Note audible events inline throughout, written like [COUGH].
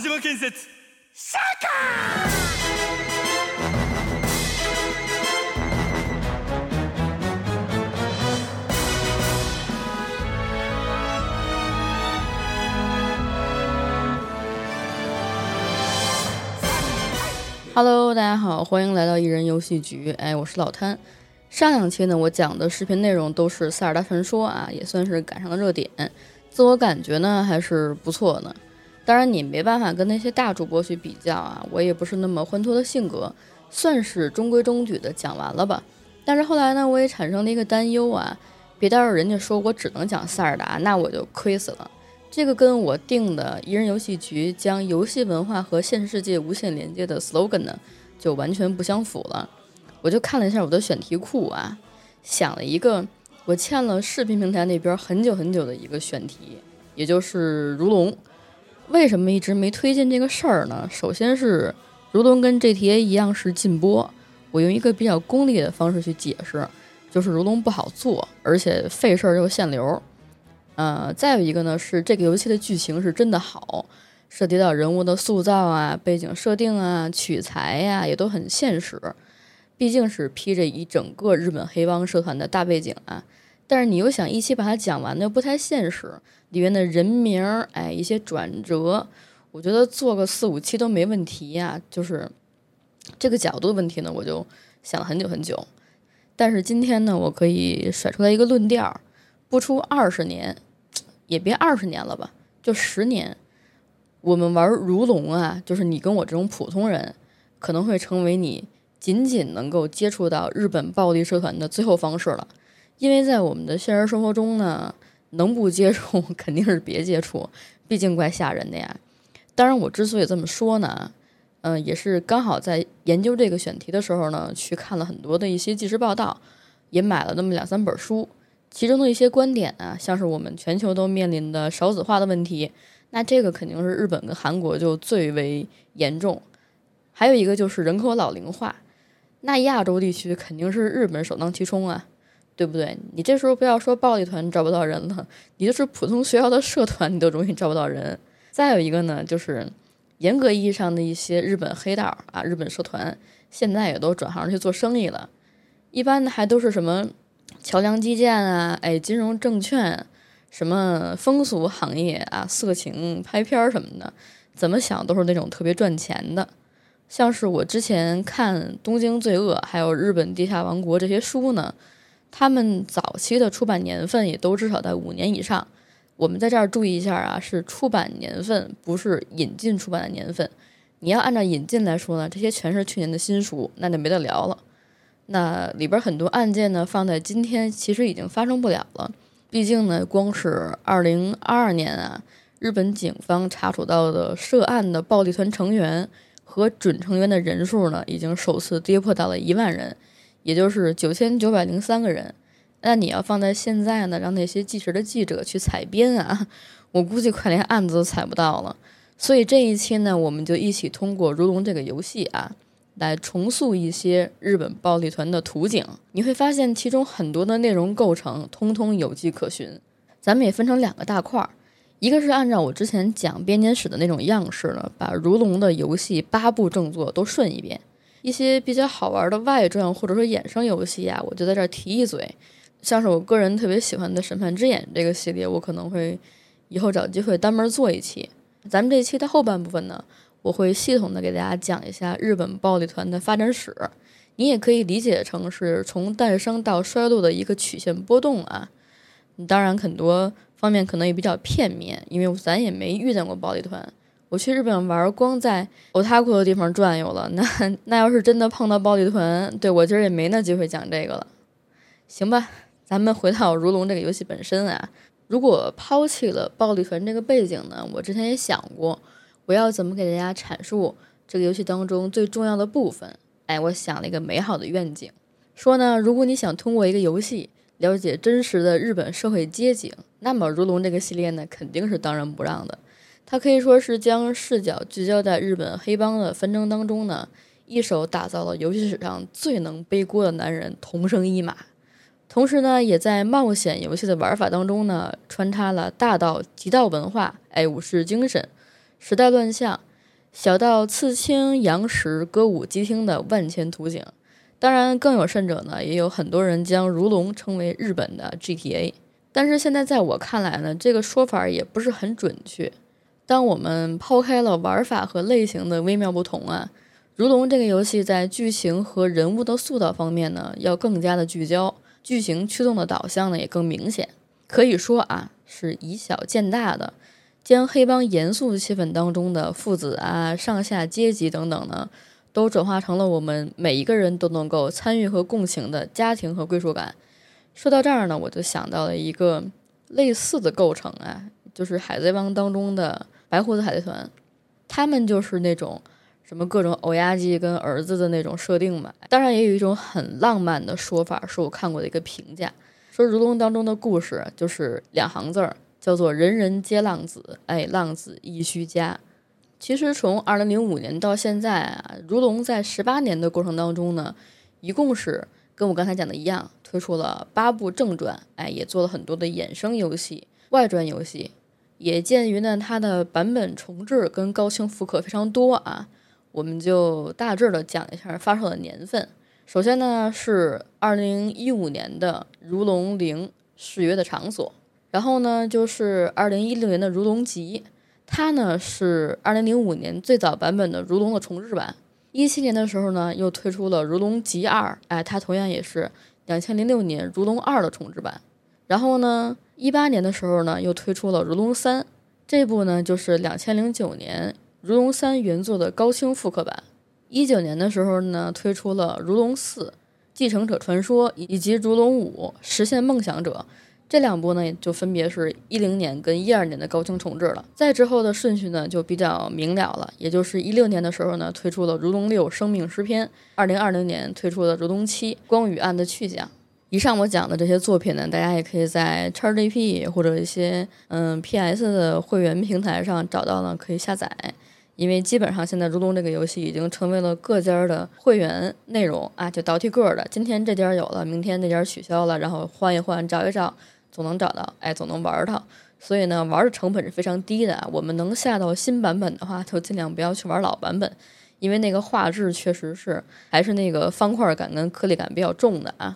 真島建設シャーカ Hello，大家好，欢迎来到一人游戏局。哎，我是老摊。上两期呢，我讲的视频内容都是《塞尔达传说》啊，也算是赶上了热点。自我感觉呢，还是不错的。 当然，你没办法跟那些大主播去比较啊。我也不是那么欢脱的性格，算是中规中矩的讲完了吧。但是后来呢，我也产生了一个担忧啊，别到时候人家说我只能讲塞尔达，那我就亏死了。这个跟我定的一人游戏局将游戏文化和现实世界无限连接的 slogan 呢，就完全不相符了。我就看了一下我的选题库啊，想了一个我欠了视频平台那边很久很久的一个选题，也就是如龙。为什么一直没推荐这个事儿呢？首先是如龙跟 GTA 一样是禁播，我用一个比较功利的方式去解释，就是如龙不好做，而且费事儿又限流。呃，再有一个呢，是这个游戏的剧情是真的好，涉及到人物的塑造啊、背景设定啊、取材呀，也都很现实。毕竟是披着一整个日本黑帮社团的大背景啊，但是你又想一期把它讲完的不太现实，里面的人名儿，哎，一些转折，我觉得做个四五期都没问题呀。就是这个角度的问题呢，我就想了很久很久。但是今天呢，我可以甩出来一个论调。不出二十年，也别二十年了吧，就十年，我们玩如龙啊，就是你跟我这种普通人，可能会成为你仅仅能够接触到日本暴力社团的最后方式了。因为在我们的现实生活中呢，能不接触肯定是别接触，毕竟怪吓人的呀。当然，我之所以这么说呢，嗯，也是刚好在研究这个选题的时候呢，去看了很多的一些纪实报道，也买了那么两三本书。其中的一些观点啊，像是我们全球都面临的少子化的问题，那这个肯定是日本跟韩国就最为严重。还有一个就是人口老龄化，那亚洲地区肯定是日本首当其冲啊，对不对？你这时候不要说暴力团招不到人了，你就是普通学校的社团，你都容易招不到人。再有一个呢，就是严格意义上的一些日本黑道啊，日本社团现在也都转行去做生意了，一般的还都是什么？桥梁基建啊，哎，金融证券，什么风俗行业啊，色情拍片什么的，怎么想都是那种特别赚钱的。像是我之前看《东京罪恶》还有《日本地下王国》这些书呢，他们早期的出版年份也都至少在五年以上。我们在这儿注意一下啊，是出版年份，不是引进出版的年份。你要按照引进来说呢，这些全是去年的新书，那就没得聊了。那里边很多案件呢，放在今天其实已经发生不了了。毕竟呢，光是二零二二年啊，日本警方查处到的涉案的暴力团成员和准成员的人数呢，已经首次跌破到了一万人，也就是九千九百零三个人。那你要放在现在呢，让那些计时的记者去采编啊，我估计快连案子都采不到了。所以这一期呢，我们就一起通过《如龙》这个游戏啊。来重塑一些日本暴力团的图景，你会发现其中很多的内容构成通通有迹可循。咱们也分成两个大块儿，一个是按照我之前讲编年史的那种样式呢，把如龙的游戏八部正作都顺一遍。一些比较好玩的外传或者说衍生游戏啊，我就在这儿提一嘴。像是我个人特别喜欢的《审判之眼》这个系列，我可能会以后找机会单门做一期。咱们这一期的后半部分呢。我会系统的给大家讲一下日本暴力团的发展史，你也可以理解成是从诞生到衰落的一个曲线波动啊。当然，很多方面可能也比较片面，因为咱也没遇见过暴力团。我去日本玩，光在欧塔库的地方转悠了，那那要是真的碰到暴力团，对我今儿也没那机会讲这个了。行吧，咱们回到如龙这个游戏本身啊。如果抛弃了暴力团这个背景呢，我之前也想过。我要怎么给大家阐述这个游戏当中最重要的部分？哎，我想了一个美好的愿景，说呢，如果你想通过一个游戏了解真实的日本社会街景，那么《如龙》这个系列呢，肯定是当仁不让的。它可以说是将视角聚焦在日本黑帮的纷争当中呢，一手打造了游戏史上最能背锅的男人同生一马，同时呢，也在冒险游戏的玩法当中呢，穿插了大道极道文化，哎，武士精神。时代乱象，小到刺青、杨石、歌舞伎厅的万千图景。当然，更有甚者呢，也有很多人将如龙称为日本的 GTA。但是现在在我看来呢，这个说法也不是很准确。当我们抛开了玩法和类型的微妙不同啊，如龙这个游戏在剧情和人物的塑造方面呢，要更加的聚焦，剧情驱动的导向呢也更明显。可以说啊，是以小见大的，将黑帮严肃气氛当中的父子啊、上下阶级等等呢。都转化成了我们每一个人都能够参与和共情的家庭和归属感。说到这儿呢，我就想到了一个类似的构成啊，就是《海贼王》当中的白胡子海贼团，他们就是那种什么各种欧亚鸡跟儿子的那种设定嘛。当然，也有一种很浪漫的说法，是我看过的一个评价，说《如龙》当中的故事就是两行字儿，叫做“人人皆浪子，哎，浪子亦须家”。其实从二零零五年到现在啊，如龙在十八年的过程当中呢，一共是跟我刚才讲的一样，推出了八部正传，哎，也做了很多的衍生游戏、外传游戏。也鉴于呢它的版本重置跟高清复刻非常多啊，我们就大致的讲一下发售的年份。首先呢是二零一五年的《如龙零誓约的场所》，然后呢就是二零一六年的《如龙集》。它呢是二零零五年最早版本的《如龙》的重置版，一七年的时候呢又推出了《如龙集二》，哎，它同样也是两千零六年《如龙二》的重置版。然后呢，一八年的时候呢又推出了《如龙三》，这部呢就是两千零九年《如龙三》原作的高清复刻版。一九年的时候呢推出了《如龙四》，继承者传说以及《如龙五》，实现梦想者。这两部呢，就分别是一零年跟一二年的高清重置了。再之后的顺序呢，就比较明了了，也就是一六年的时候呢，推出了《如龙六：生命诗篇》，二零二零年推出了《如龙七：光与暗的去向》。以上我讲的这些作品呢，大家也可以在 XGP 或者一些嗯 PS 的会员平台上找到呢，可以下载。因为基本上现在《如龙》这个游戏已经成为了各家的会员内容啊，就倒替个的。今天这家有了，明天那家取消了，然后换一换，找一找。总能找到，哎，总能玩到，所以呢，玩的成本是非常低的。我们能下到新版本的话，就尽量不要去玩老版本，因为那个画质确实是还是那个方块感跟颗粒感比较重的啊。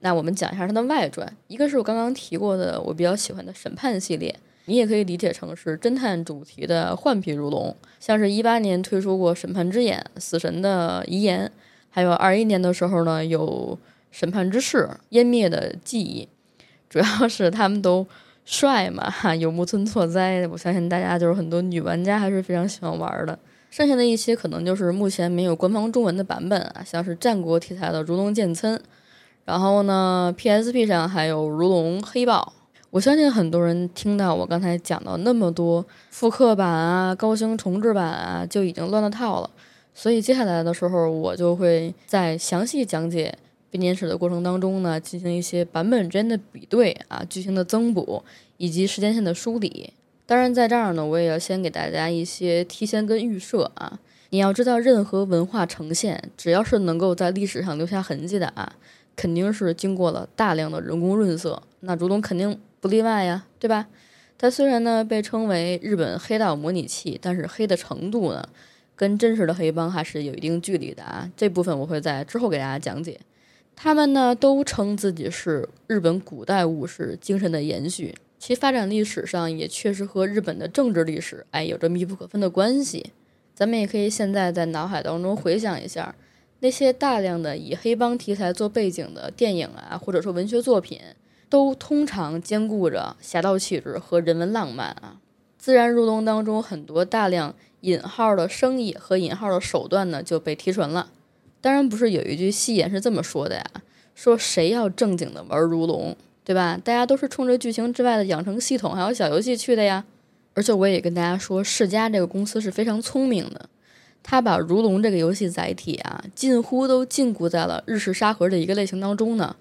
那我们讲一下它的外传，一个是我刚刚提过的我比较喜欢的审判系列，你也可以理解成是侦探主题的换皮如龙，像是一八年推出过审判之眼、死神的遗言，还有二一年的时候呢有审判之誓、湮灭的记忆。主要是他们都帅嘛，哈，有木村拓哉，我相信大家就是很多女玩家还是非常喜欢玩的。剩下的一些可能就是目前没有官方中文的版本啊，像是战国题材的《如龙剑村》，然后呢，PSP 上还有《如龙黑豹》。我相信很多人听到我刚才讲到那么多复刻版啊、高清重置版啊，就已经乱了套了。所以接下来的时候，我就会在详细讲解。编年史的过程当中呢，进行一些版本之间的比对啊，剧情的增补以及时间线的梳理。当然，在这儿呢，我也要先给大家一些提前跟预设啊。你要知道，任何文化呈现，只要是能够在历史上留下痕迹的啊，肯定是经过了大量的人工润色。那如龙肯定不例外呀，对吧？它虽然呢被称为日本黑道模拟器，但是黑的程度呢，跟真实的黑帮还是有一定距离的啊。这部分我会在之后给大家讲解。他们呢都称自己是日本古代武士精神的延续，其发展历史上也确实和日本的政治历史哎有着密不可分的关系。咱们也可以现在在脑海当中回想一下，那些大量的以黑帮题材做背景的电影啊，或者说文学作品，都通常兼顾着侠盗气质和人文浪漫啊。自然入冬当中很多大量引号的生意和引号的手段呢就被提纯了。当然不是有一句戏言是这么说的呀，说谁要正经的玩如龙，对吧？大家都是冲着剧情之外的养成系统还有小游戏去的呀。而且我也跟大家说，世嘉这个公司是非常聪明的，他把如龙这个游戏载体啊，近乎都禁锢在了日式沙盒的一个类型当中呢。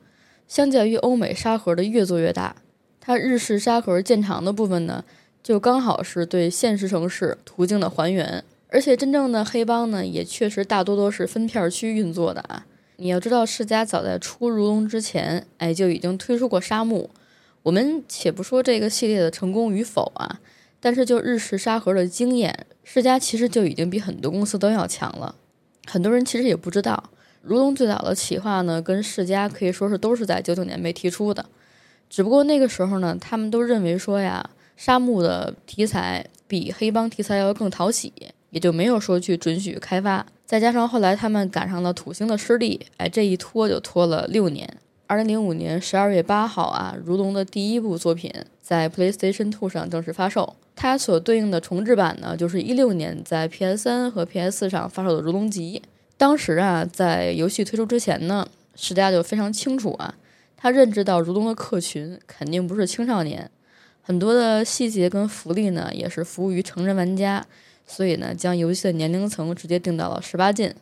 相较于欧美沙盒的越做越大，它日式沙盒建长的部分呢，就刚好是对现实城市途径的还原。而且真正的黑帮呢，也确实大多都是分片区运作的啊。你要知道，世嘉早在出如龙之前，哎，就已经推出过沙漠。我们且不说这个系列的成功与否啊，但是就日式沙盒的经验，世嘉其实就已经比很多公司都要强了。很多人其实也不知道，如龙最早的企划呢，跟世嘉可以说是都是在九九年被提出的。只不过那个时候呢，他们都认为说呀，沙漠的题材比黑帮题材要更讨喜，也就没有说去准许开发。再加上后来他们赶上了土星的失利，哎，这一拖就拖了六年。二零零五年十二月八号啊，如龙的第一部作品在 PlayStation Two 上正式发售。它所对应的重置版呢，就是一六年在 PS 三和 PS 四上发售的《如龙集》。当时啊，在游戏推出之前呢，世嘉就非常清楚啊，他认知到如龙的客群肯定不是青少年，很多的细节跟福利呢，也是服务于成人玩家。所以呢，将游戏的年龄层直接定到了十八禁。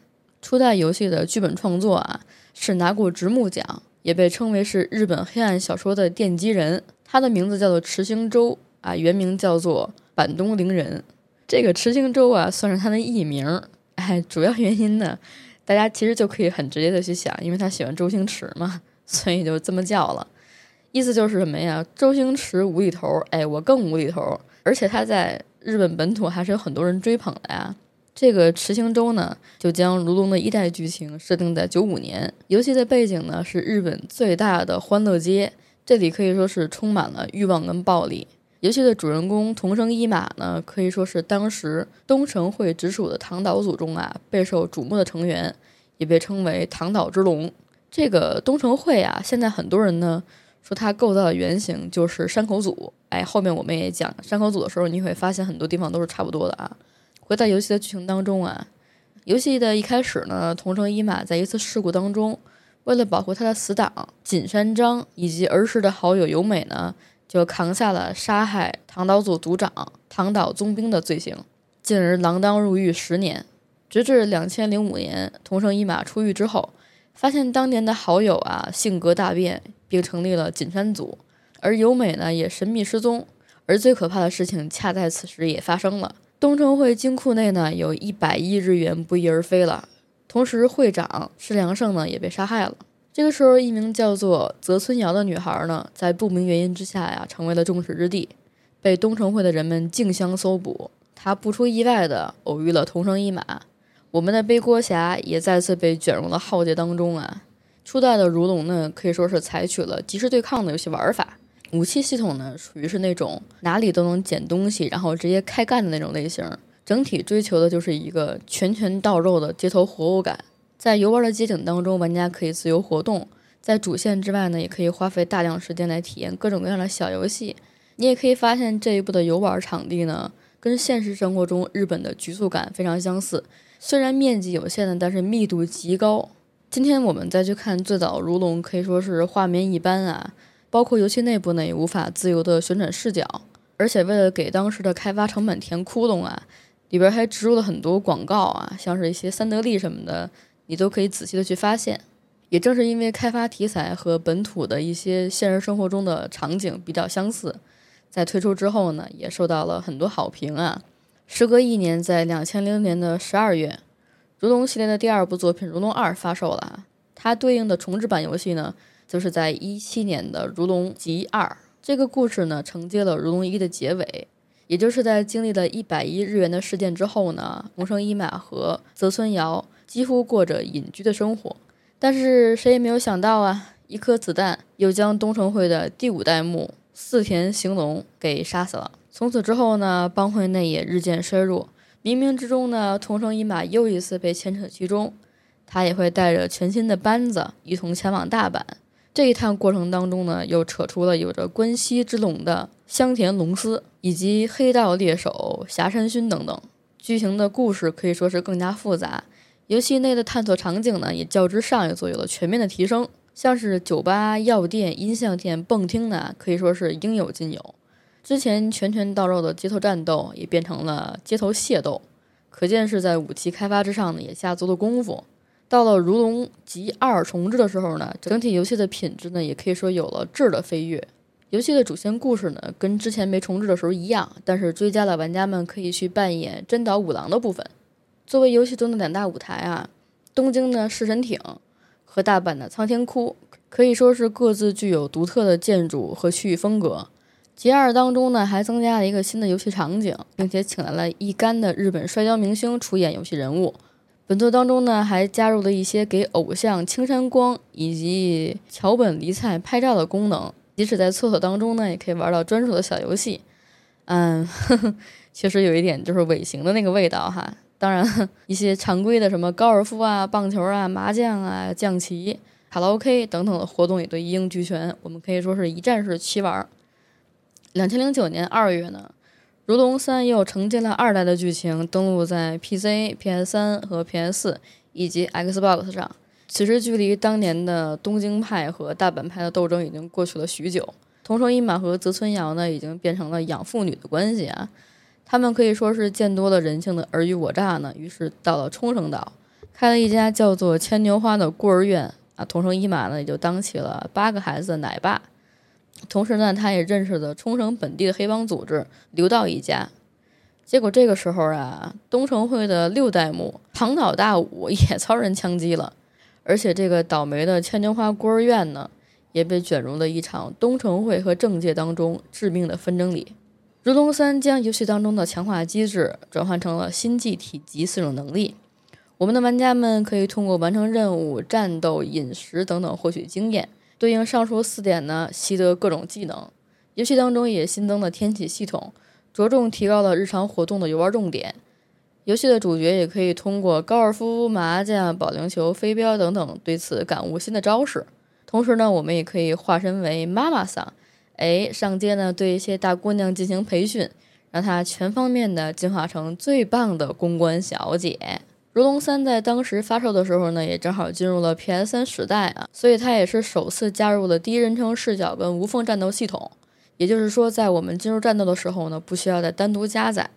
初代游戏的剧本创作啊，是拿过直木奖，也被称为是日本黑暗小说的奠基人。他的名字叫做池星洲啊，原名叫做板东绫人。这个池星周啊，算是他的艺名。哎，主要原因呢，大家其实就可以很直接的去想，因为他喜欢周星驰嘛，所以就这么叫了。意思就是什么呀？周星驰无厘头，哎，我更无厘头，而且他在。日本本土还是有很多人追捧的呀。这个池星周呢，就将《如龙》的一代剧情设定在九五年，游戏的背景呢是日本最大的欢乐街，这里可以说是充满了欲望跟暴力。游戏的主人公桐生一马呢，可以说是当时东城会直属的唐岛组中啊备受瞩目的成员，也被称为唐岛之龙。这个东城会啊，现在很多人呢。说它构造的原型就是山口组，哎，后面我们也讲山口组的时候，你会发现很多地方都是差不多的啊。回到游戏的剧情当中啊，游戏的一开始呢，桐生一马在一次事故当中，为了保护他的死党锦山章以及儿时的好友由美呢，就扛下了杀害唐岛组组长唐岛宗兵的罪行，进而锒铛入狱十年。直至两千零五年，桐生一马出狱之后，发现当年的好友啊性格大变。并成立了锦山组，而由美呢也神秘失踪，而最可怕的事情恰在此时也发生了。东城会金库内呢有一百亿日元不翼而飞了，同时会长施良胜呢也被杀害了。这个时候，一名叫做泽村遥的女孩呢，在不明原因之下呀，成为了众矢之的，被东城会的人们竞相搜捕。她不出意外的偶遇了同生一马，我们的背锅侠也再次被卷入了浩劫当中啊。初代的如龙呢，可以说是采取了即时对抗的游戏玩法，武器系统呢属于是那种哪里都能捡东西，然后直接开干的那种类型。整体追求的就是一个拳拳到肉的街头活物感。在游玩的街景当中，玩家可以自由活动，在主线之外呢，也可以花费大量时间来体验各种各样的小游戏。你也可以发现这一部的游玩场地呢，跟现实生活中日本的局促感非常相似，虽然面积有限的，但是密度极高。今天我们再去看最早《如龙》，可以说是画面一般啊，包括游戏内部呢也无法自由的旋转视角，而且为了给当时的开发成本填窟窿啊，里边还植入了很多广告啊，像是一些三得利什么的，你都可以仔细的去发现。也正是因为开发题材和本土的一些现实生活中的场景比较相似，在推出之后呢，也受到了很多好评啊。时隔一年，在两千零年的十二月。如龙系列的第二部作品《如龙二》发售了，它对应的重置版游戏呢，就是在一七年的《如龙集二》。这个故事呢，承接了《如龙一》的结尾，也就是在经历了一百亿日元的事件之后呢，桐生一马和泽村遥几乎过着隐居的生活。但是谁也没有想到啊，一颗子弹又将东城会的第五代目四田行龙给杀死了。从此之后呢，帮会内也日渐衰弱。冥冥之中呢，桐生一马又一次被牵扯其中，他也会带着全新的班子一同前往大阪。这一趟过程当中呢，又扯出了有着关西之龙的香田龙司以及黑道猎手霞山勋等等。剧情的故事可以说是更加复杂，游戏内的探索场景呢，也较之上一座有了全面的提升，像是酒吧、药店、音像店、蹦厅呢，可以说是应有尽有。之前拳拳到肉的街头战斗也变成了街头械斗，可见是在武器开发之上呢也下足了功夫。到了《如龙集二》重置的时候呢，整体游戏的品质呢也可以说有了质的飞跃。游戏的主线故事呢跟之前没重置的时候一样，但是追加了玩家们可以去扮演真岛五郎的部分。作为游戏中的两大舞台啊，东京的式神町和大阪的苍天窟可以说是各自具有独特的建筑和区域风格。G 二当中呢，还增加了一个新的游戏场景，并且请来了一干的日本摔跤明星出演游戏人物。本作当中呢，还加入了一些给偶像青山光以及桥本梨菜拍照的功能，即使在厕所当中呢，也可以玩到专属的小游戏。嗯，呵 [LAUGHS] 呵确实有一点就是尾行的那个味道哈。当然，一些常规的什么高尔夫啊、棒球啊、麻将啊、象棋、卡拉 OK 等等的活动也都一应俱全，我们可以说是一站式齐玩。两千零九年二月呢，《如龙三》又承接了二代的剧情，登陆在 PC、PS 三和 PS 以及 Xbox 上。此时，距离当年的东京派和大阪派的斗争已经过去了许久。桐生一马和泽村遥呢，已经变成了养父女的关系啊。他们可以说是见多了人性的尔虞我诈呢，于是到了冲绳岛，开了一家叫做牵牛花的孤儿院啊。桐生一马呢，也就当起了八个孩子的奶爸。同时呢，他也认识了冲绳本地的黑帮组织刘道一家。结果这个时候啊，东城会的六代目长岛大武 [LAUGHS] 也遭人枪击了，而且这个倒霉的牵牛花孤儿院呢，也被卷入了一场东城会和政界当中致命的纷争里。《如龙三》将游戏当中的强化机制转换成了心技体级四种能力，我们的玩家们可以通过完成任务、战斗、饮食等等获取经验。对应上述四点呢，习得各种技能。游戏当中也新增了天气系统，着重提高了日常活动的游玩重点。游戏的主角也可以通过高尔夫、麻将、保龄球、飞镖等等，对此感悟新的招式。同时呢，我们也可以化身为妈妈桑，哎，上街呢对一些大姑娘进行培训，让她全方面的进化成最棒的公关小姐。《如龙三》在当时发售的时候呢，也正好进入了 PS 三时代啊，所以它也是首次加入了第一人称视角跟无缝战斗系统。也就是说，在我们进入战斗的时候呢，不需要再单独加载。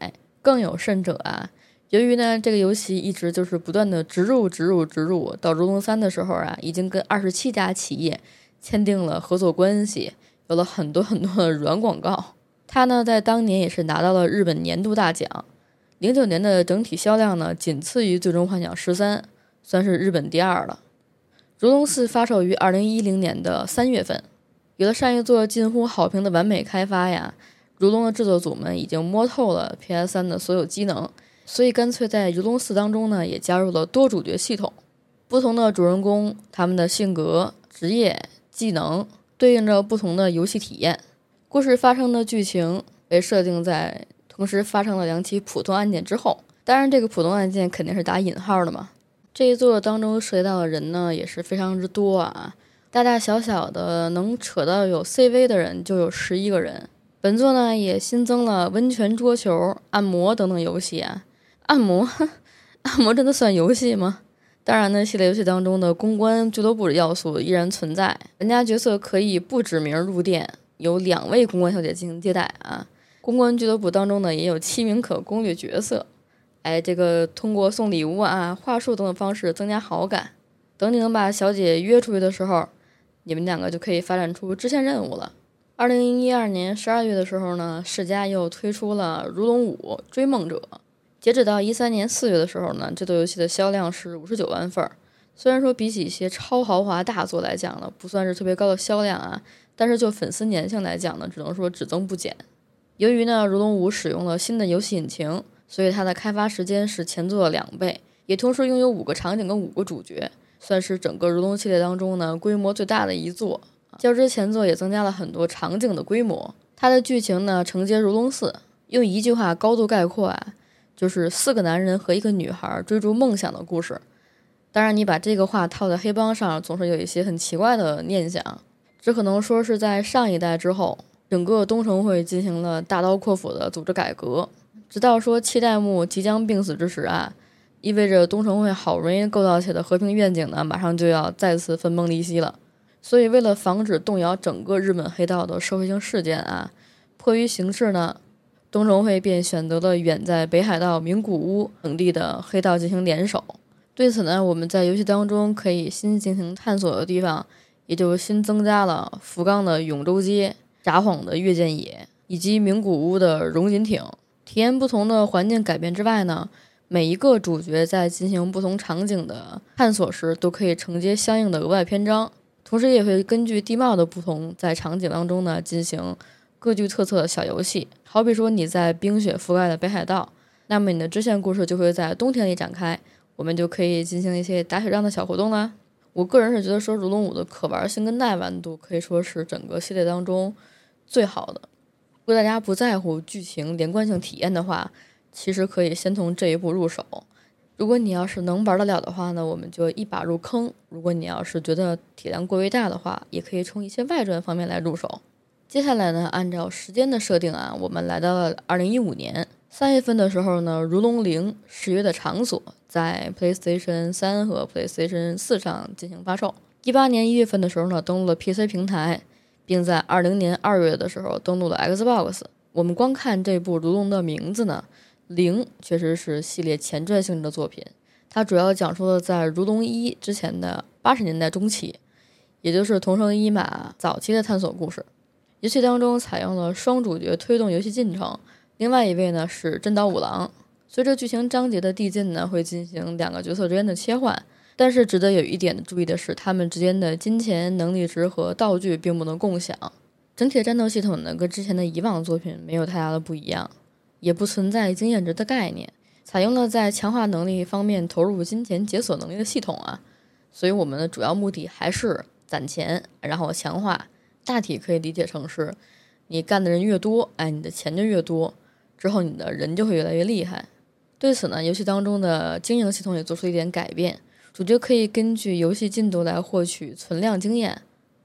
更有甚者啊，由于呢这个游戏一直就是不断的植入、植入、植入，到《如龙三》的时候啊，已经跟二十七家企业签订了合作关系，有了很多很多的软广告。它呢在当年也是拿到了日本年度大奖。零九年的整体销量呢，仅次于《最终幻想十三》，算是日本第二了。《如龙四》发售于二零一零年的三月份，有了上一座近乎好评的完美开发呀，《如龙》的制作组们已经摸透了 PS 三的所有机能，所以干脆在《如龙四》当中呢，也加入了多主角系统。不同的主人公，他们的性格、职业、技能，对应着不同的游戏体验。故事发生的剧情被设定在。同时发生了两起普通案件之后，当然这个普通案件肯定是打引号的嘛。这一座当中涉及到的人呢也是非常之多啊，大大小小的能扯到有 CV 的人就有十一个人。本作呢也新增了温泉、桌球、按摩等等游戏啊。按摩，[LAUGHS] 按摩真的算游戏吗？当然呢，系列游戏当中的公关俱乐部的要素依然存在，玩家角色可以不指名入店，有两位公关小姐进行接待啊。公关俱乐部当中呢，也有七名可攻略角色，哎，这个通过送礼物啊、话术等等方式增加好感。等你能把小姐约出去的时候，你们两个就可以发展出支线任务了。二零一二年十二月的时候呢，世嘉又推出了《如龙五：追梦者》。截止到一三年四月的时候呢，这座游戏的销量是五十九万份儿。虽然说比起一些超豪华大作来讲呢，不算是特别高的销量啊，但是就粉丝粘性来讲呢，只能说只增不减。由于呢，《如龙五》使用了新的游戏引擎，所以它的开发时间是前作的两倍，也同时拥有五个场景跟五个主角，算是整个《如龙》系列当中呢规模最大的一座。较之前作也增加了很多场景的规模。它的剧情呢承接《如龙四》，用一句话高度概括啊，就是四个男人和一个女孩追逐梦想的故事。当然，你把这个话套在黑帮上，总是有一些很奇怪的念想。只可能说是在上一代之后。整个东城会进行了大刀阔斧的组织改革，直到说七代目即将病死之时啊，意味着东城会好容易构造起的和平愿景呢，马上就要再次分崩离析了。所以为了防止动摇整个日本黑道的社会性事件啊，迫于形势呢，东城会便选择了远在北海道名古屋等地的黑道进行联手。对此呢，我们在游戏当中可以新进行探索的地方，也就新增加了福冈的永州街。札幌的月见野以及名古屋的荣锦町，体验不同的环境改变之外呢，每一个主角在进行不同场景的探索时，都可以承接相应的额外篇章，同时也会根据地貌的不同，在场景当中呢进行各具特色的小游戏。好比说你在冰雪覆盖的北海道，那么你的支线故事就会在冬天里展开，我们就可以进行一些打雪仗的小活动啦。我个人是觉得说《如龙五》的可玩性跟耐玩度可以说是整个系列当中最好的。如果大家不在乎剧情连贯性体验的话，其实可以先从这一步入手。如果你要是能玩得了的话呢，我们就一把入坑；如果你要是觉得体量过于大的话，也可以从一些外传方面来入手。接下来呢，按照时间的设定啊，我们来到了二零一五年三月份的时候呢，《如龙零》誓约的场所在 PlayStation 三和 PlayStation 四上进行发售。一八年一月份的时候呢，登陆了 PC 平台，并在二零年二月的时候登陆了 Xbox。我们光看这部《如龙》的名字呢。零确实是系列前传性质的作品，它主要讲述了在《如龙一》之前的八十年代中期，也就是桐生一马早期的探索故事。游戏当中采用了双主角推动游戏进程，另外一位呢是真岛五郎。随着剧情章节的递进呢，会进行两个角色之间的切换。但是值得有一点注意的是，他们之间的金钱、能力值和道具并不能共享。整体的战斗系统呢，跟之前的以往作品没有太大的不一样。也不存在经验值的概念，采用了在强化能力方面投入金钱解锁能力的系统啊，所以我们的主要目的还是攒钱，然后强化。大体可以理解成是，你干的人越多，哎，你的钱就越多，之后你的人就会越来越厉害。对此呢，游戏当中的经营系统也做出一点改变，主角可以根据游戏进度来获取存量经验。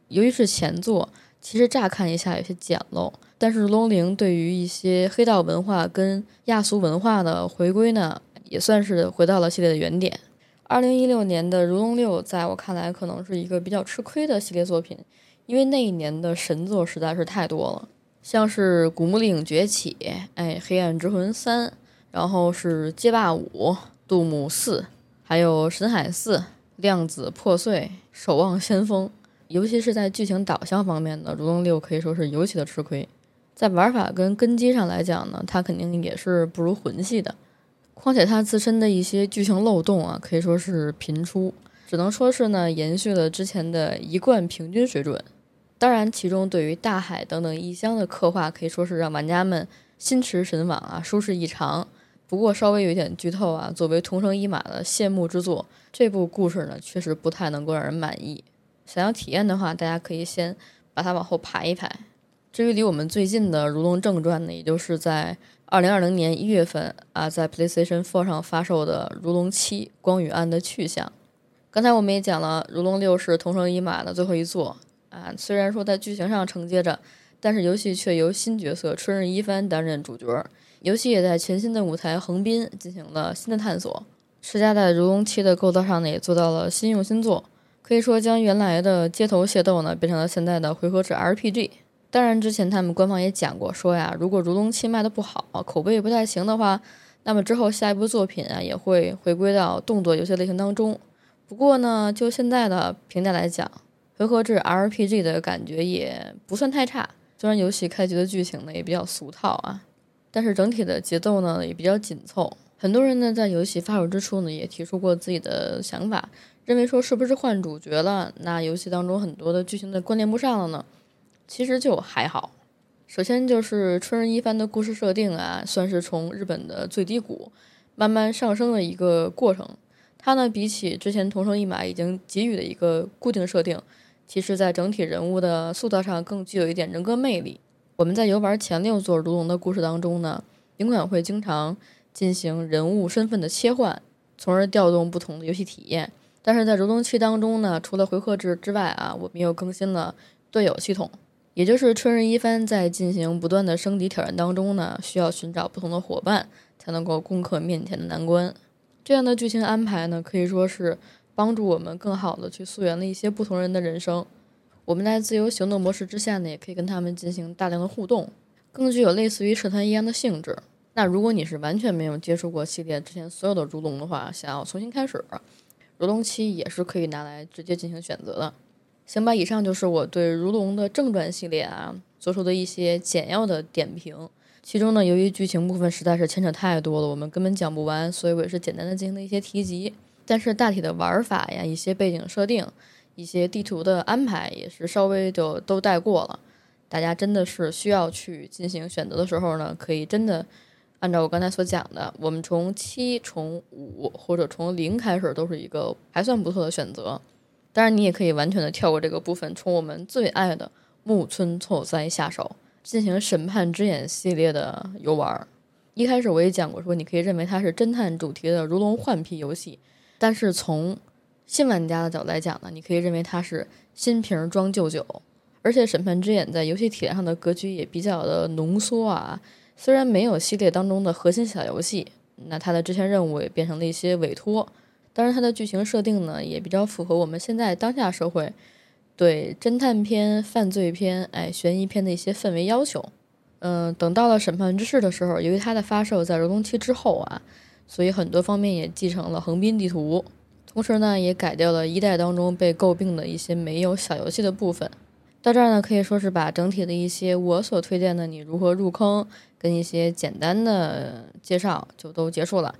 由于是前作，其实乍看一下有些简陋。但是《龙零》对于一些黑道文化跟亚俗文化的回归呢，也算是回到了系列的原点。二零一六年的《如龙六》在我看来可能是一个比较吃亏的系列作品，因为那一年的神作实在是太多了，像是《古墓丽影崛起》、哎，《黑暗之魂三》，然后是《街霸五》、《杜牧四》，还有《神海四》、《量子破碎》、《守望先锋》，尤其是在剧情导向方面的《如龙六》可以说是尤其的吃亏。在玩法跟根基上来讲呢，它肯定也是不如魂系的。况且它自身的一些剧情漏洞啊，可以说是频出，只能说是呢延续了之前的一贯平均水准。当然，其中对于大海等等异乡的刻画，可以说是让玩家们心驰神往啊，舒适异常。不过稍微有一点剧透啊，作为同生一马的谢幕之作，这部故事呢确实不太能够让人满意。想要体验的话，大家可以先把它往后排一排。至于离我们最近的《如龙正传》呢，也就是在二零二零年一月份啊，在 PlayStation 4上发售的《如龙七：光与暗的去向》。刚才我们也讲了，《如龙六》是同生一马的最后一作啊。虽然说在剧情上承接着，但是游戏却由新角色春日一番担任主角。游戏也在全新的舞台横滨进行了新的探索。世嘉在《如龙七》的构造上呢，也做到了新用新作，可以说将原来的街头械斗呢，变成了现在的回合制 RPG。当然，之前他们官方也讲过，说呀，如果《如龙七》卖的不好，口碑不太行的话，那么之后下一部作品啊也会回归到动作游戏类型当中。不过呢，就现在的评价来讲，回合制 RPG 的感觉也不算太差。虽然游戏开局的剧情呢也比较俗套啊，但是整体的节奏呢也比较紧凑。很多人呢在游戏发售之初呢也提出过自己的想法，认为说是不是换主角了，那游戏当中很多的剧情的关联不上了呢？其实就还好，首先就是春日一番的故事设定啊，算是从日本的最低谷慢慢上升的一个过程。它呢，比起之前同生一马已经给予的一个固定设定，其实在整体人物的塑造上更具有一点人格魅力。我们在游玩前六座如龙的故事当中呢，尽管会经常进行人物身份的切换，从而调动不同的游戏体验，但是在如龙七当中呢，除了回合制之外啊，我们又更新了队友系统。也就是春日一番在进行不断的升级挑战当中呢，需要寻找不同的伙伴才能够攻克面前的难关。这样的剧情安排呢，可以说是帮助我们更好的去溯源了一些不同人的人生。我们在自由行动模式之下呢，也可以跟他们进行大量的互动，更具有类似于社团一样的性质。那如果你是完全没有接触过系列之前所有的如龙的话，想要重新开始，如龙七也是可以拿来直接进行选择的。行吧，以上就是我对《如龙》的正传系列啊做出的一些简要的点评。其中呢，由于剧情部分实在是牵扯太多了，我们根本讲不完，所以我也是简单的进行了一些提及。但是大体的玩法呀、一些背景设定、一些地图的安排，也是稍微就都带过了。大家真的是需要去进行选择的时候呢，可以真的按照我刚才所讲的，我们从七、从五或者从零开始，都是一个还算不错的选择。当然，你也可以完全的跳过这个部分，从我们最爱的木村拓哉下手，进行审判之眼系列的游玩。一开始我也讲过，说你可以认为它是侦探主题的如龙换皮游戏，但是从新玩家的角度来讲呢，你可以认为它是新瓶装旧酒。而且审判之眼在游戏体量上的格局也比较的浓缩啊，虽然没有系列当中的核心小游戏，那它的支线任务也变成了一些委托。当然，它的剧情设定呢，也比较符合我们现在当下社会对侦探片、犯罪片、哎悬疑片的一些氛围要求。嗯，等到了审判之誓的时候，由于它的发售在如龙七之后啊，所以很多方面也继承了横滨地图，同时呢，也改掉了一代当中被诟病的一些没有小游戏的部分。到这儿呢，可以说是把整体的一些我所推荐的你如何入坑跟一些简单的介绍就都结束了。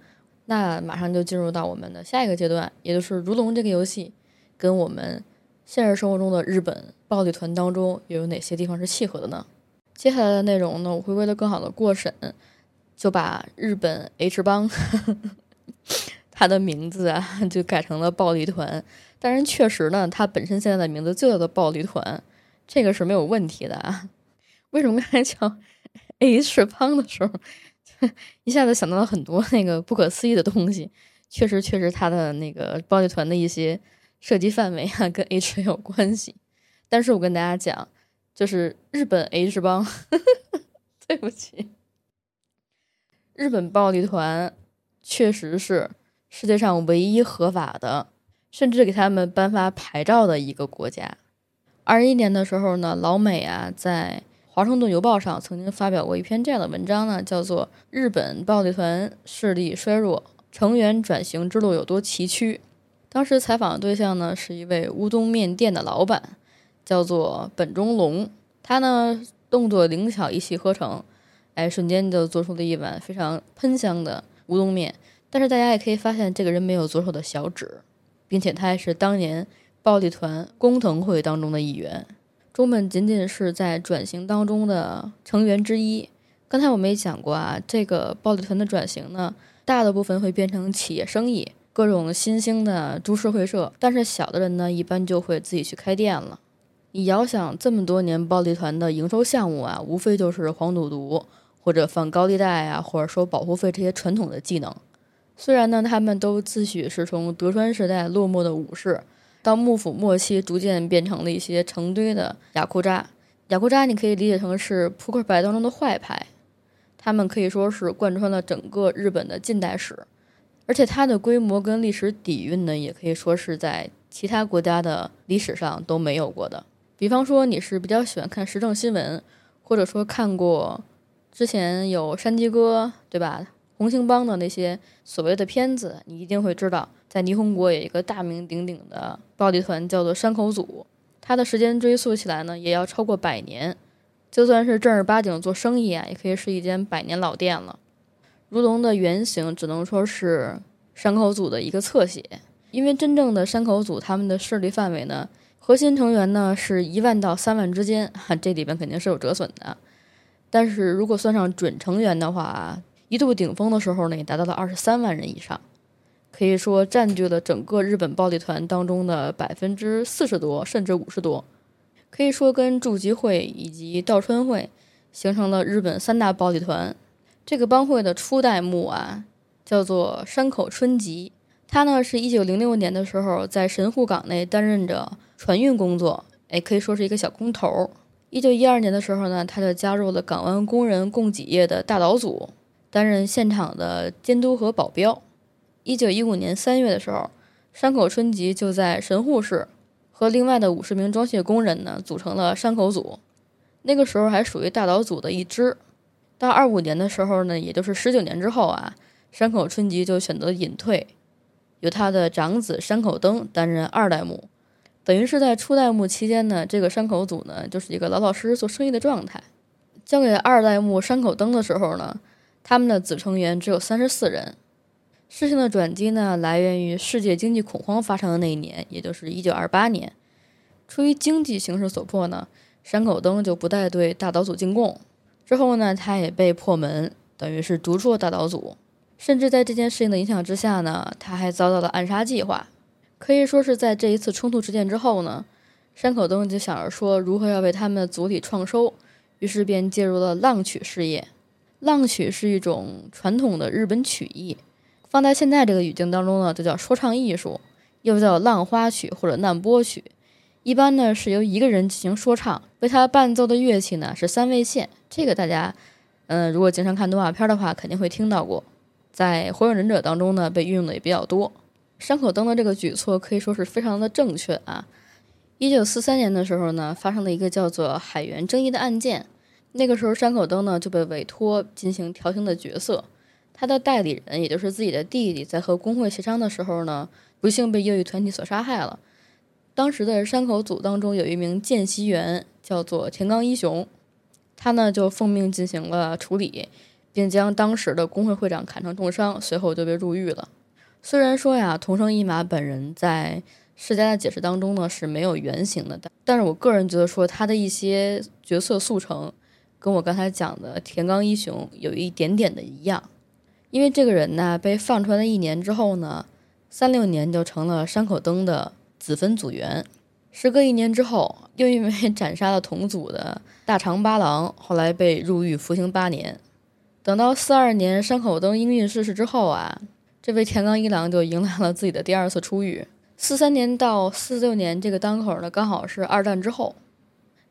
那马上就进入到我们的下一个阶段，也就是《如龙》这个游戏，跟我们现实生活中的日本暴力团当中又有哪些地方是契合的呢？接下来的内容呢，我会为了更好的过审，就把日本 H 帮 [LAUGHS] 它的名字啊，就改成了暴力团。当然，确实呢，它本身现在的名字就叫做暴力团，这个是没有问题的啊。为什么刚才叫 H 帮的时候？[LAUGHS] 一下子想到了很多那个不可思议的东西，确实，确实，他的那个暴力团的一些涉及范围啊，跟 H 有关系。但是我跟大家讲，就是日本 H 帮，[LAUGHS] 对不起，日本暴力团确实是世界上唯一合法的，甚至给他们颁发牌照的一个国家。二一年的时候呢，老美啊在。华盛顿邮报上曾经发表过一篇这样的文章呢，叫做《日本暴力团势力衰弱，成员转型之路有多崎岖》。当时采访的对象呢是一位乌冬面店的老板，叫做本中龙。他呢动作灵巧，一气呵成，哎，瞬间就做出了一碗非常喷香的乌冬面。但是大家也可以发现，这个人没有左手的小指，并且他还是当年暴力团工藤会当中的一员。中本仅仅是在转型当中的成员之一。刚才我们也讲过啊，这个暴力团的转型呢，大的部分会变成企业生意，各种新兴的株式会社；但是小的人呢，一般就会自己去开店了。你遥想这么多年暴力团的营收项目啊，无非就是黄赌毒或者放高利贷啊，或者收保护费这些传统的技能。虽然呢，他们都自诩是从德川时代落寞的武士。到幕府末期，逐渐变成了一些成堆的雅库扎。雅库扎你可以理解成是扑克牌当中的坏牌，他们可以说是贯穿了整个日本的近代史，而且它的规模跟历史底蕴呢，也可以说是在其他国家的历史上都没有过的。比方说，你是比较喜欢看时政新闻，或者说看过之前有山鸡哥，对吧？红星帮的那些所谓的片子，你一定会知道。在霓虹国有一个大名鼎鼎的暴力团，叫做山口组。它的时间追溯起来呢，也要超过百年。就算是正儿八经做生意啊，也可以是一间百年老店了。如龙的原型只能说是山口组的一个侧写，因为真正的山口组他们的势力范围呢，核心成员呢是一万到三万之间，哈，这里边肯定是有折损的。但是如果算上准成员的话，一度顶峰的时候呢，也达到了二十三万人以上。可以说占据了整个日本暴力团当中的百分之四十多，甚至五十多。可以说跟筑集会以及道川会形成了日本三大暴力团。这个帮会的初代目啊，叫做山口春吉。他呢是一九零六年的时候在神户港内担任着船运工作，哎，可以说是一个小工头。一九一二年的时候呢，他就加入了港湾工人供给业的大岛组，担任现场的监督和保镖。一九一五年三月的时候，山口春吉就在神户市和另外的五十名装卸工人呢组成了山口组，那个时候还属于大岛组的一支。到二五年的时候呢，也就是十九年之后啊，山口春吉就选择隐退，由他的长子山口登担任二代目。等于是在初代目期间呢，这个山口组呢就是一个老老实实做生意的状态。交给二代目山口登的时候呢，他们的子成员只有三十四人。事情的转机呢，来源于世界经济恐慌发生的那一年，也就是一九二八年。出于经济形势所迫呢，山口登就不再对大岛组进贡。之后呢，他也被破门，等于是逐出了大岛组。甚至在这件事情的影响之下呢，他还遭到了暗杀计划。可以说是在这一次冲突事件之后呢，山口东就想着说如何要为他们的族体创收，于是便介入了浪曲事业。浪曲是一种传统的日本曲艺，放在现在这个语境当中呢，就叫说唱艺术，又叫浪花曲或者难波曲。一般呢是由一个人进行说唱，为他伴奏的乐器呢是三味线。这个大家，嗯，如果经常看动画片的话，肯定会听到过。在《火影忍者》当中呢，被运用的也比较多。山口登的这个举措可以说是非常的正确啊。一九四三年的时候呢，发生了一个叫做海原争议的案件。那个时候，山口登呢就被委托进行调停的角色。他的代理人，也就是自己的弟弟，在和工会协商的时候呢，不幸被右翼团体所杀害了。当时的山口组当中有一名见习员，叫做田冈一雄，他呢就奉命进行了处理。并将当时的工会会长砍成重伤，随后就被入狱了。虽然说呀，桐生一马本人在世家的解释当中呢是没有原型的，但但是我个人觉得说他的一些角色速成，跟我刚才讲的田冈一雄有一点点的一样。因为这个人呢被放出来的一年之后呢，三六年就成了山口登的子分组员。时隔一年之后，又因为 [LAUGHS] 斩杀了同组的大长八郎，后来被入狱服刑八年。等到四二年山口登应运逝世之后啊，这位田冈一郎就迎来了自己的第二次出狱。四三年到四六年这个当口呢，刚好是二战之后。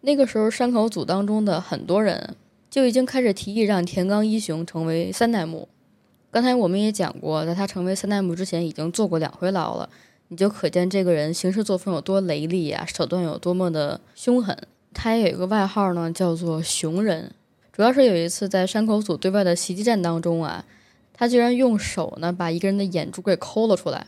那个时候山口组当中的很多人就已经开始提议让田冈一雄成为三代目。刚才我们也讲过，在他成为三代目之前，已经坐过两回牢了。你就可见这个人行事作风有多雷厉啊，手段有多么的凶狠。他也有一个外号呢，叫做“熊人”。主要是有一次在山口组对外的袭击战当中啊，他居然用手呢把一个人的眼珠给抠了出来。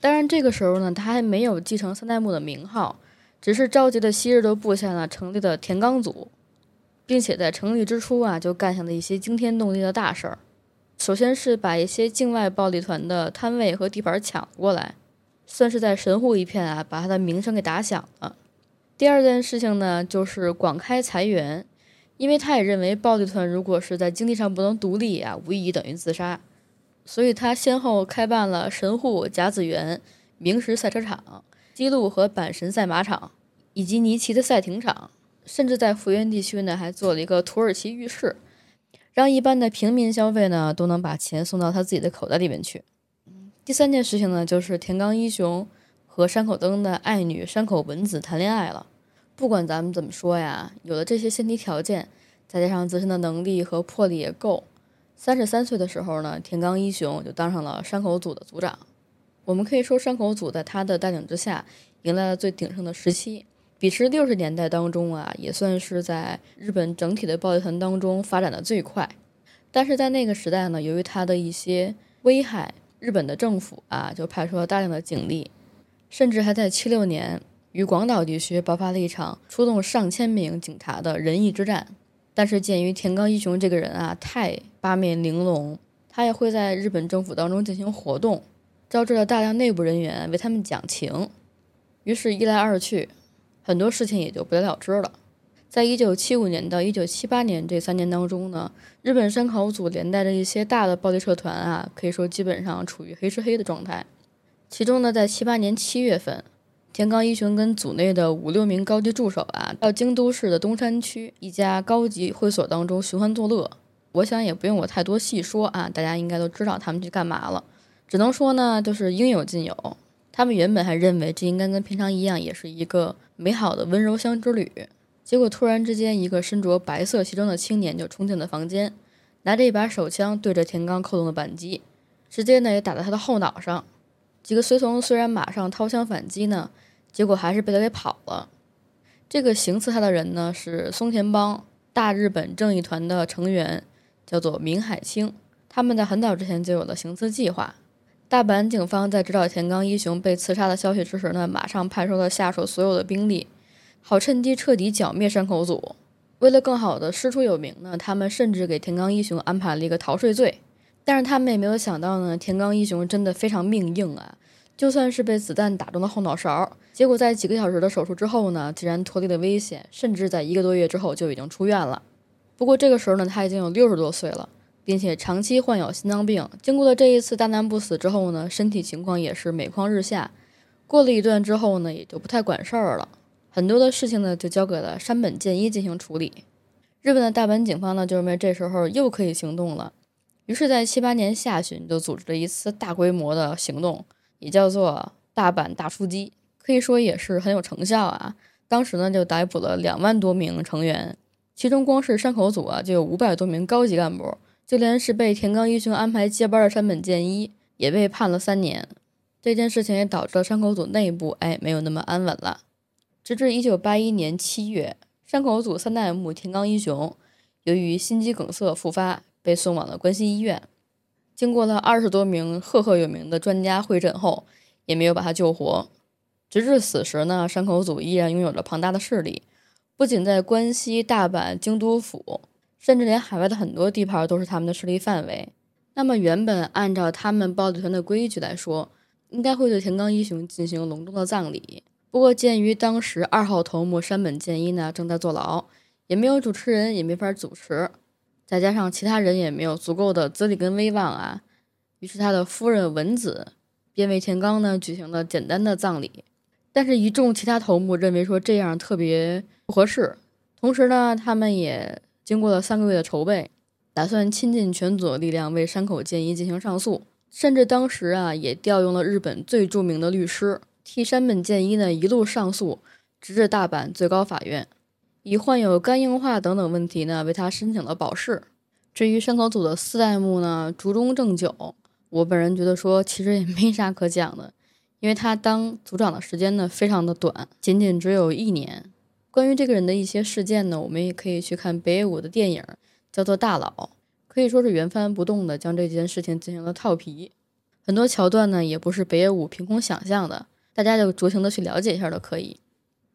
当然这个时候呢，他还没有继承三代目的名号，只是召集的昔日的部下呢成立了田冈组，并且在成立之初啊就干下了一些惊天动地的大事儿。首先是把一些境外暴力团的摊位和地盘抢过来，算是在神户一片啊把他的名声给打响了。第二件事情呢就是广开财源。因为他也认为暴力团如果是在经济上不能独立啊，无异于等于自杀，所以他先后开办了神户甲子园、明石赛车场、基路和阪神赛马场，以及尼奇的赛艇场，甚至在福原地区呢还做了一个土耳其浴室，让一般的平民消费呢都能把钱送到他自己的口袋里面去。第三件事情呢，就是田冈一雄和山口登的爱女山口文子谈恋爱了。不管咱们怎么说呀，有了这些先提条件，再加上自身的能力和魄力也够，三十三岁的时候呢，田冈一雄就当上了山口组的组长。我们可以说，山口组在他的带领之下，迎来了最鼎盛的时期。彼时六十年代当中啊，也算是在日本整体的暴力团当中发展的最快。但是在那个时代呢，由于他的一些危害，日本的政府啊就派出了大量的警力，甚至还在七六年。与广岛地区爆发了一场出动上千名警察的仁义之战，但是鉴于田冈一雄这个人啊太八面玲珑，他也会在日本政府当中进行活动，招致了大量内部人员为他们讲情，于是，一来二去，很多事情也就不了了之了。在一九七五年到一九七八年这三年当中呢，日本山口组连带着一些大的暴力社团啊，可以说基本上处于黑吃黑的状态。其中呢，在七八年七月份。田冈一雄跟组内的五六名高级助手啊，到京都市的东山区一家高级会所当中寻欢作乐。我想也不用我太多细说啊，大家应该都知道他们去干嘛了。只能说呢，就是应有尽有。他们原本还认为这应该跟平常一样，也是一个美好的温柔乡之旅。结果突然之间，一个身着白色西装的青年就冲进了房间，拿着一把手枪对着田刚扣动了扳机，直接呢也打在他的后脑上。几个随从虽然马上掏枪反击呢。结果还是被他给跑了。这个行刺他的人呢，是松田帮大日本正义团的成员，叫做明海清。他们在很早之前就有了行刺计划。大阪警方在知道田冈一雄被刺杀的消息之时呢，马上派出了下属所有的兵力，好趁机彻底剿灭山口组。为了更好的师出有名呢，他们甚至给田冈一雄安排了一个逃税罪。但是他们也没有想到呢，田冈一雄真的非常命硬啊。就算是被子弹打中了后脑勺，结果在几个小时的手术之后呢，竟然脱离了危险，甚至在一个多月之后就已经出院了。不过这个时候呢，他已经有六十多岁了，并且长期患有心脏病。经过了这一次大难不死之后呢，身体情况也是每况日下。过了一段之后呢，也就不太管事儿了，很多的事情呢就交给了山本健一进行处理。日本的大阪警方呢，就认为这时候又可以行动了，于是，在七八年下旬就组织了一次大规模的行动，也叫做大阪大出击，可以说也是很有成效啊。当时呢，就逮捕了两万多名成员。其中，光是山口组啊，就有五百多名高级干部，就连是被田刚一雄安排接班的山本健一也被判了三年。这件事情也导致了山口组内部哎没有那么安稳了。直至一九八一年七月，山口组三代目田刚一雄由于心肌梗塞复发，被送往了关西医院。经过了二十多名赫赫有名的专家会诊后，也没有把他救活。直至死时呢，山口组依然拥有着庞大的势力。不仅在关西、大阪、京都府，甚至连海外的很多地盘都是他们的势力范围。那么，原本按照他们暴力团的规矩来说，应该会对田刚一雄进行隆重的葬礼。不过，鉴于当时二号头目山本健一呢正在坐牢，也没有主持人，也没法主持，再加上其他人也没有足够的资历跟威望啊，于是他的夫人文子便为田刚呢举行了简单的葬礼。但是，一众其他头目认为说这样特别。不合适。同时呢，他们也经过了三个月的筹备，打算倾尽全组力量为山口健一进行上诉，甚至当时啊，也调用了日本最著名的律师，替山本健一呢一路上诉，直至大阪最高法院，以患有肝硬化等等问题呢为他申请了保释。至于山口组的四代目呢，竹中正久，我本人觉得说其实也没啥可讲的，因为他当组长的时间呢非常的短，仅仅只有一年。关于这个人的一些事件呢，我们也可以去看北野武的电影，叫做《大佬》，可以说是原封不动的将这件事情进行了套皮。很多桥段呢，也不是北野武凭空想象的，大家就酌情的去了解一下都可以。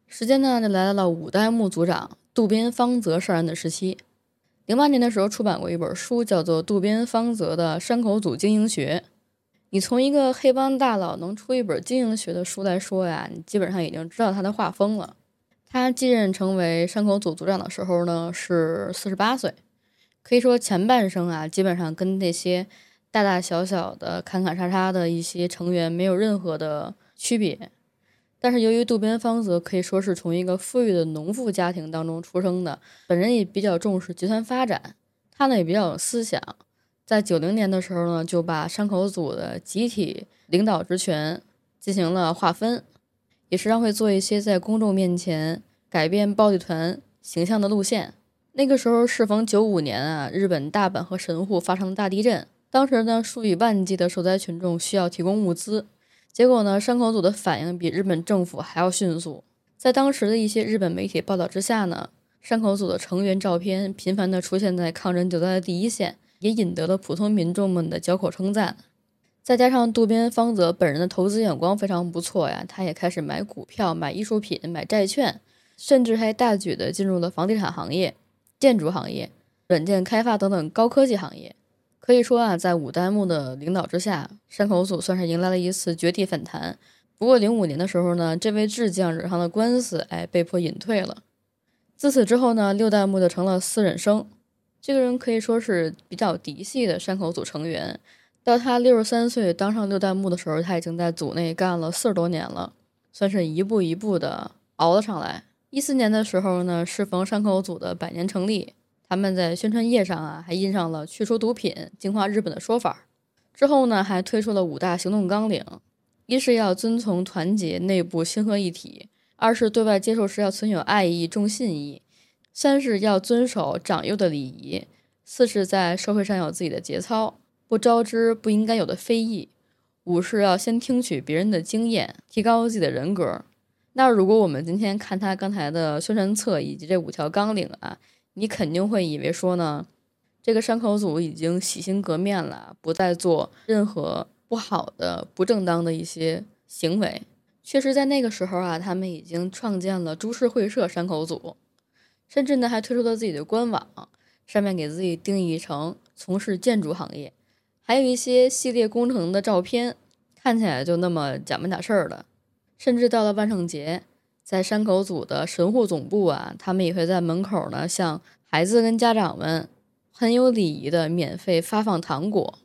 时间呢，就来到了五代目组长渡边芳泽上任的时期。零八年的时候出版过一本书，叫做《渡边芳泽的山口组经营学》。你从一个黑帮大佬能出一本经营学的书来说呀，你基本上已经知道他的画风了。他继任成为山口组组长的时候呢，是四十八岁，可以说前半生啊，基本上跟那些大大小小的砍砍杀杀的一些成员没有任何的区别。但是由于渡边芳泽可以说是从一个富裕的农妇家庭当中出生的，本人也比较重视集团发展，他呢也比较有思想，在九零年的时候呢，就把山口组的集体领导职权进行了划分。也时常会做一些在公众面前改变暴力团形象的路线。那个时候适逢九五年啊，日本大阪和神户发生了大地震，当时呢数以万计的受灾群众需要提供物资，结果呢山口组的反应比日本政府还要迅速。在当时的一些日本媒体报道之下呢，山口组的成员照片频繁地出现在抗震救灾的第一线，也引得了普通民众们的交口称赞。再加上渡边芳泽本人的投资眼光非常不错呀，他也开始买股票、买艺术品、买债券，甚至还大举的进入了房地产行业、建筑行业、软件开发等等高科技行业。可以说啊，在五代目的领导之下，山口组算是迎来了一次绝地反弹。不过零五年的时候呢，这位智将惹上了官司，哎，被迫隐退了。自此之后呢，六代目就成了私忍生。这个人可以说是比较嫡系的山口组成员。到他六十三岁当上六代目的时候，他已经在组内干了四十多年了，算是一步一步的熬了上来。一四年的时候呢，适逢山口组的百年成立，他们在宣传页上啊还印上了“去除毒品，净化日本”的说法。之后呢，还推出了五大行动纲领：一是要遵从团结，内部心合一体；二是对外接受时要存有爱意、重信义；三是要遵守长幼的礼仪；四是在社会上有自己的节操。不招之不应该有的非议。五是要先听取别人的经验，提高自己的人格。那如果我们今天看他刚才的宣传册以及这五条纲领啊，你肯定会以为说呢，这个山口组已经洗心革面了，不再做任何不好的、不正当的一些行为。确实，在那个时候啊，他们已经创建了株式会社山口组，甚至呢还推出了自己的官网，上面给自己定义成从事建筑行业。还有一些系列工程的照片，看起来就那么假模假式的。甚至到了万圣节，在山口组的神户总部啊，他们也会在门口呢，向孩子跟家长们很有礼仪的免费发放糖果。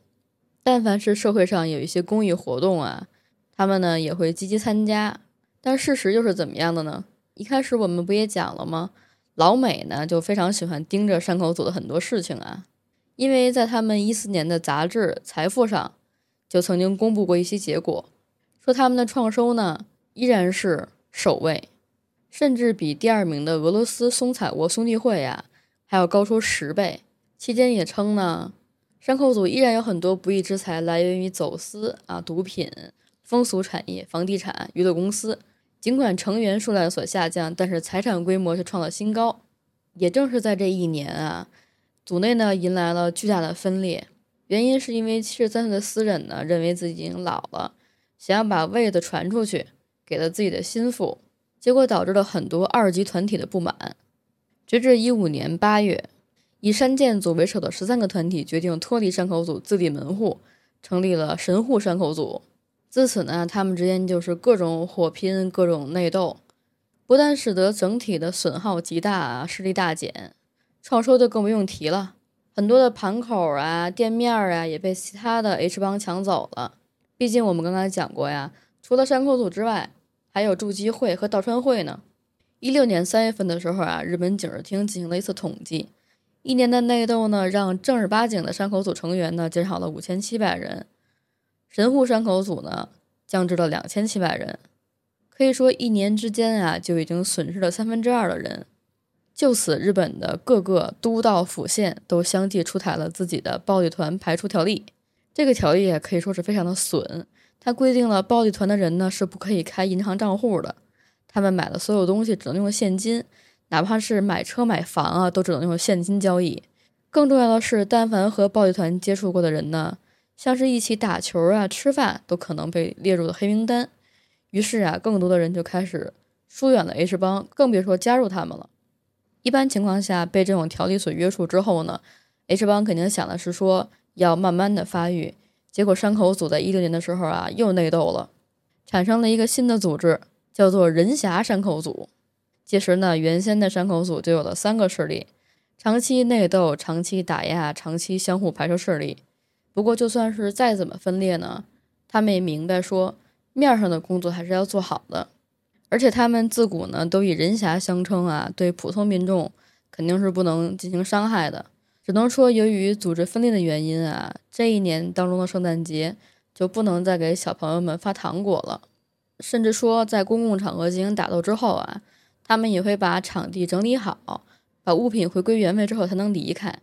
但凡是社会上有一些公益活动啊，他们呢也会积极参加。但事实又是怎么样的呢？一开始我们不也讲了吗？老美呢就非常喜欢盯着山口组的很多事情啊，因为在他们一四年的杂志《财富》上就曾经公布过一些结果，说他们的创收呢。依然是首位，甚至比第二名的俄罗斯松彩沃兄弟会呀还要高出十倍。期间也称呢，山口组依然有很多不义之财来源于走私啊、毒品、风俗产业、房地产、娱乐公司。尽管成员数量所下降，但是财产规模却创了新高。也正是在这一年啊，组内呢迎来了巨大的分裂，原因是因为七十三岁的私人呢认为自己已经老了，想要把位子传出去。给了自己的心腹，结果导致了很多二级团体的不满。直至一五年八月，以山健组为首的十三个团体决定脱离山口组，自立门户，成立了神户山口组。自此呢，他们之间就是各种火拼，各种内斗，不但使得整体的损耗极大啊，势力大减，创收就更不用提了。很多的盘口啊、店面啊，也被其他的 H 帮抢走了。毕竟我们刚才讲过呀。除了山口组之外，还有筑基会和道川会呢。一六年三月份的时候啊，日本警视厅进行了一次统计，一年的内斗呢，让正儿八经的山口组成员呢减少了五千七百人，神户山口组呢降至了两千七百人。可以说一年之间啊，就已经损失了三分之二的人。就此，日本的各个都道府县都相继出台了自己的暴力团排除条例。这个条例也可以说是非常的损。它规定了暴力团的人呢是不可以开银行账户的，他们买的所有东西只能用现金，哪怕是买车买房啊，都只能用现金交易。更重要的是，但凡和暴力团接触过的人呢，像是一起打球啊、吃饭，都可能被列入了黑名单。于是啊，更多的人就开始疏远了 H 帮，更别说加入他们了。一般情况下，被这种条例所约束之后呢，H 帮肯定想的是说要慢慢的发育。结果山口组在一六年的时候啊，又内斗了，产生了一个新的组织，叫做人侠山口组。届时呢，原先的山口组就有了三个势力，长期内斗，长期打压，长期相互排斥势力。不过就算是再怎么分裂呢，他们也明白说，面上的工作还是要做好的。而且他们自古呢都以人侠相称啊，对普通民众肯定是不能进行伤害的。只能说，由于组织分裂的原因啊，这一年当中的圣诞节就不能再给小朋友们发糖果了。甚至说，在公共场合进行打斗之后啊，他们也会把场地整理好，把物品回归原位之后才能离开。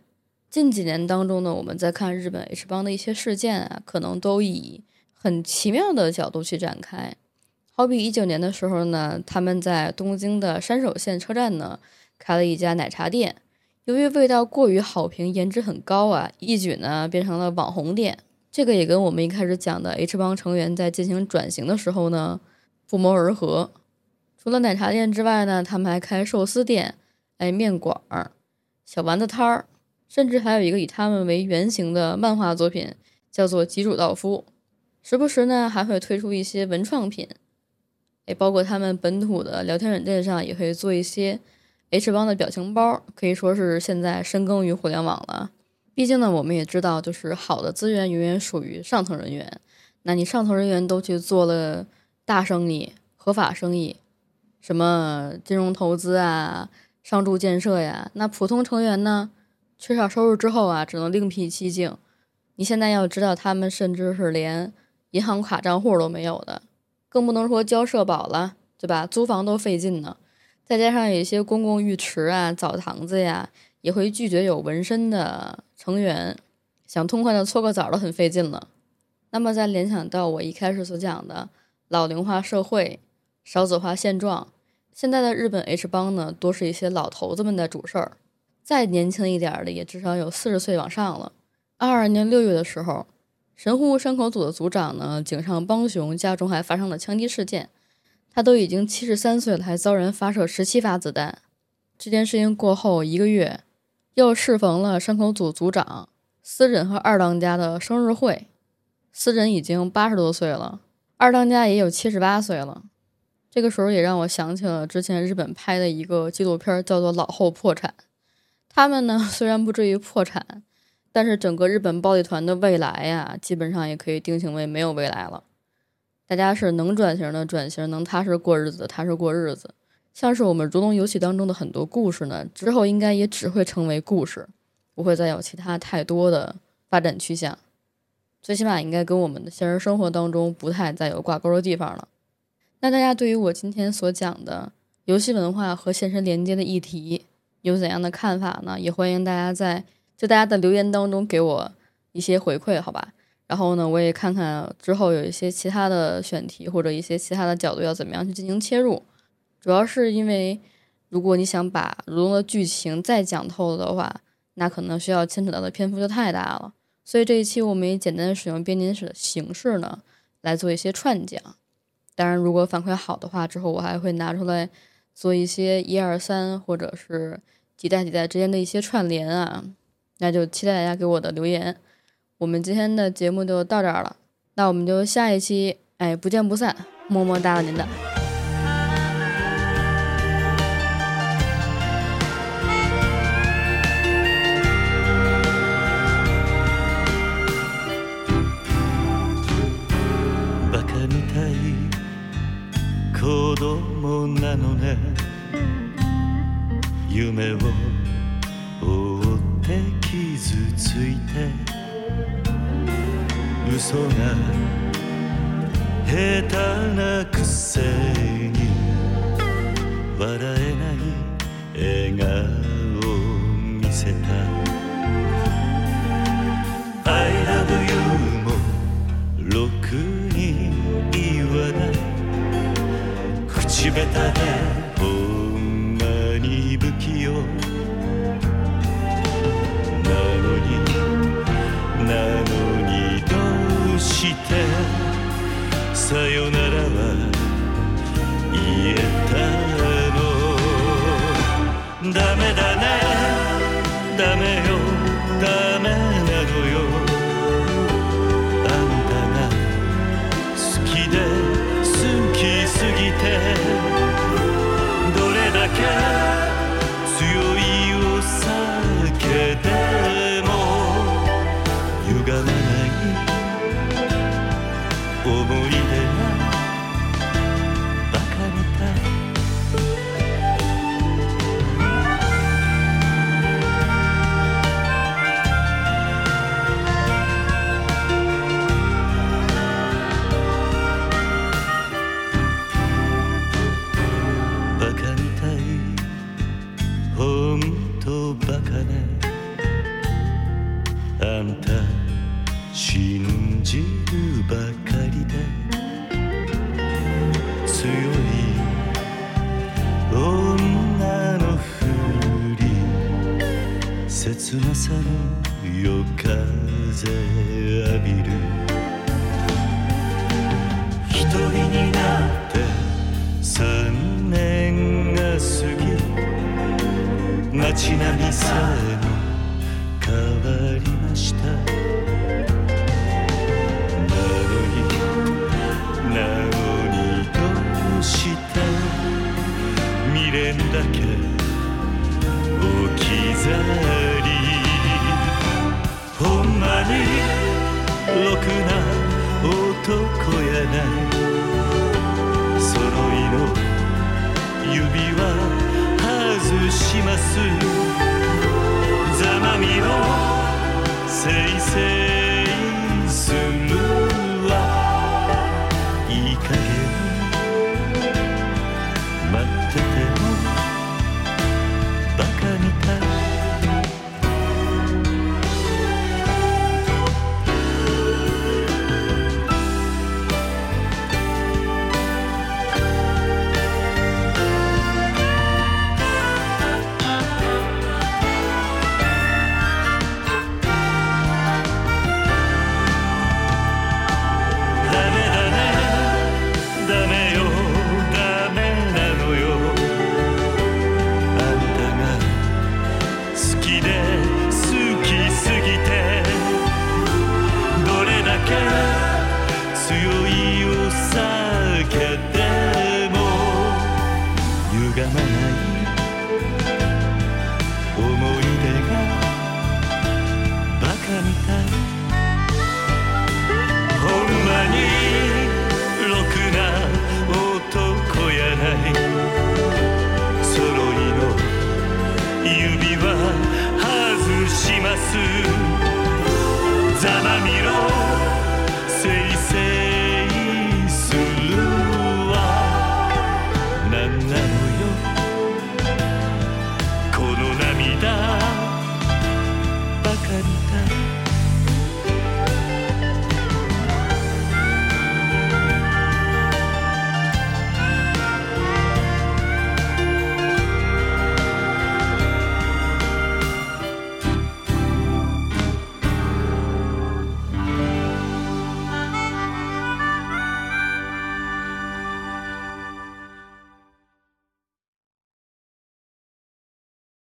近几年当中呢，我们在看日本 H 帮的一些事件啊，可能都以很奇妙的角度去展开。好比一九年的时候呢，他们在东京的山手线车站呢开了一家奶茶店。由于味道过于好评，颜值很高啊，一举呢变成了网红店。这个也跟我们一开始讲的 H 帮成员在进行转型的时候呢不谋而合。除了奶茶店之外呢，他们还开寿司店、哎面馆儿、小丸子摊儿，甚至还有一个以他们为原型的漫画作品，叫做吉主道夫。时不时呢还会推出一些文创品，哎，包括他们本土的聊天软件上也会做一些。H 帮的表情包可以说是现在深耕于互联网了。毕竟呢，我们也知道，就是好的资源永远属于上层人员。那你上层人员都去做了大生意、合法生意，什么金融投资啊、商住建设呀，那普通成员呢，缺少收入之后啊，只能另辟蹊径。你现在要知道，他们甚至是连银行卡账户都没有的，更不能说交社保了，对吧？租房都费劲呢。再加上有一些公共浴池啊、澡堂子呀，也会拒绝有纹身的成员，想痛快的搓个澡都很费劲了。那么再联想到我一开始所讲的老龄化社会、少子化现状，现在的日本 H 帮呢，多是一些老头子们在主事儿，再年轻一点的也至少有四十岁往上了。二二年六月的时候，神户山口组的组长呢井上邦雄家中还发生了枪击事件。他都已经七十三岁了，还遭人发射十七发子弹。这件事情过后一个月，又适逢了山口组组长私人和二当家的生日会。私人已经八十多岁了，二当家也有七十八岁了。这个时候也让我想起了之前日本拍的一个纪录片，叫做《老后破产》。他们呢虽然不至于破产，但是整个日本暴力团的未来呀，基本上也可以定性为没有未来了。大家是能转型的转型，能踏实过日子踏实过日子。像是我们如龙游戏当中的很多故事呢，之后应该也只会成为故事，不会再有其他太多的发展趋向。最起码应该跟我们的现实生活当中不太再有挂钩的地方了。那大家对于我今天所讲的游戏文化和现实连接的议题有怎样的看法呢？也欢迎大家在就大家的留言当中给我一些回馈，好吧？然后呢，我也看看之后有一些其他的选题或者一些其他的角度要怎么样去进行切入。主要是因为，如果你想把《如龙》的剧情再讲透的话，那可能需要牵扯到的篇幅就太大了。所以这一期我们也简单使用编年史的形式呢，来做一些串讲。当然，如果反馈好的话，之后我还会拿出来做一些一二三或者是几代几代之间的一些串联啊。那就期待大家给我的留言。我们今天的节目就到这儿了，那我们就下一期，哎，不见不散，么么哒，您的。